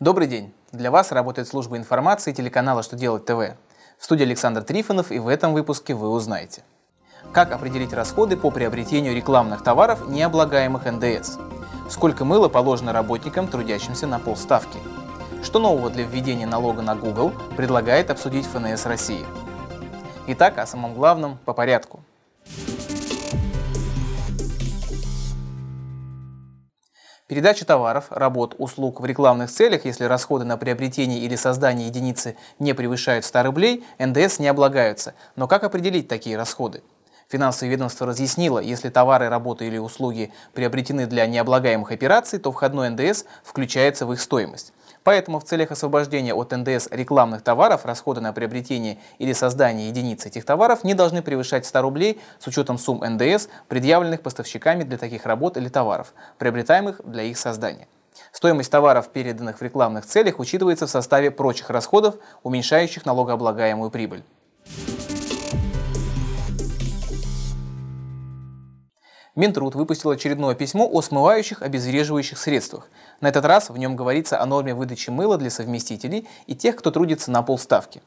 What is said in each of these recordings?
Добрый день! Для вас работает служба информации телеканала «Что делать ТВ». В студии Александр Трифонов и в этом выпуске вы узнаете. Как определить расходы по приобретению рекламных товаров, не облагаемых НДС? Сколько мыла положено работникам, трудящимся на полставки? Что нового для введения налога на Google предлагает обсудить ФНС России? Итак, о самом главном по порядку – Передача товаров, работ, услуг в рекламных целях, если расходы на приобретение или создание единицы не превышают 100 рублей, НДС не облагаются. Но как определить такие расходы? Финансовое ведомство разъяснило, если товары, работы или услуги приобретены для необлагаемых операций, то входной НДС включается в их стоимость. Поэтому в целях освобождения от НДС рекламных товаров расходы на приобретение или создание единиц этих товаров не должны превышать 100 рублей с учетом сумм НДС, предъявленных поставщиками для таких работ или товаров, приобретаемых для их создания. Стоимость товаров, переданных в рекламных целях, учитывается в составе прочих расходов, уменьшающих налогооблагаемую прибыль. Минтруд выпустил очередное письмо о смывающих обезвреживающих средствах. На этот раз в нем говорится о норме выдачи мыла для совместителей и тех, кто трудится на полставки.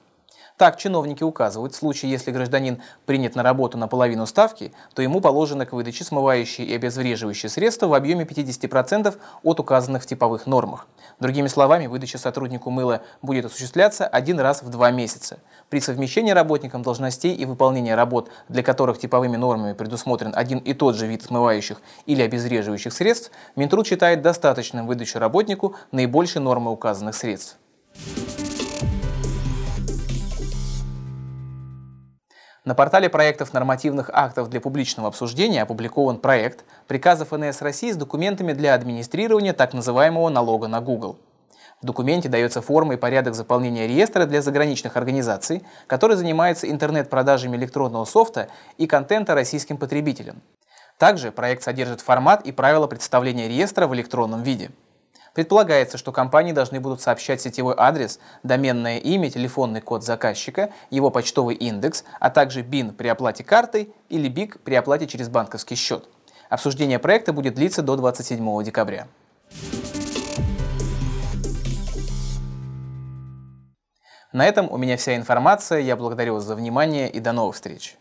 Так, чиновники указывают, в случае, если гражданин принят на работу на половину ставки, то ему положено к выдаче смывающие и обезвреживающие средства в объеме 50% от указанных в типовых нормах. Другими словами, выдача сотруднику мыла будет осуществляться один раз в два месяца. При совмещении работникам должностей и выполнении работ, для которых типовыми нормами предусмотрен один и тот же вид смывающих или обезвреживающих средств, Минтруд считает достаточным выдачу работнику наибольшей нормы указанных средств. На портале проектов нормативных актов для публичного обсуждения опубликован проект приказа ФНС России с документами для администрирования так называемого налога на Google. В документе дается форма и порядок заполнения реестра для заграничных организаций, которые занимаются интернет-продажами электронного софта и контента российским потребителям. Также проект содержит формат и правила представления реестра в электронном виде. Предполагается, что компании должны будут сообщать сетевой адрес, доменное имя, телефонный код заказчика, его почтовый индекс, а также БИН при оплате картой или БИК при оплате через банковский счет. Обсуждение проекта будет длиться до 27 декабря. На этом у меня вся информация. Я благодарю вас за внимание и до новых встреч.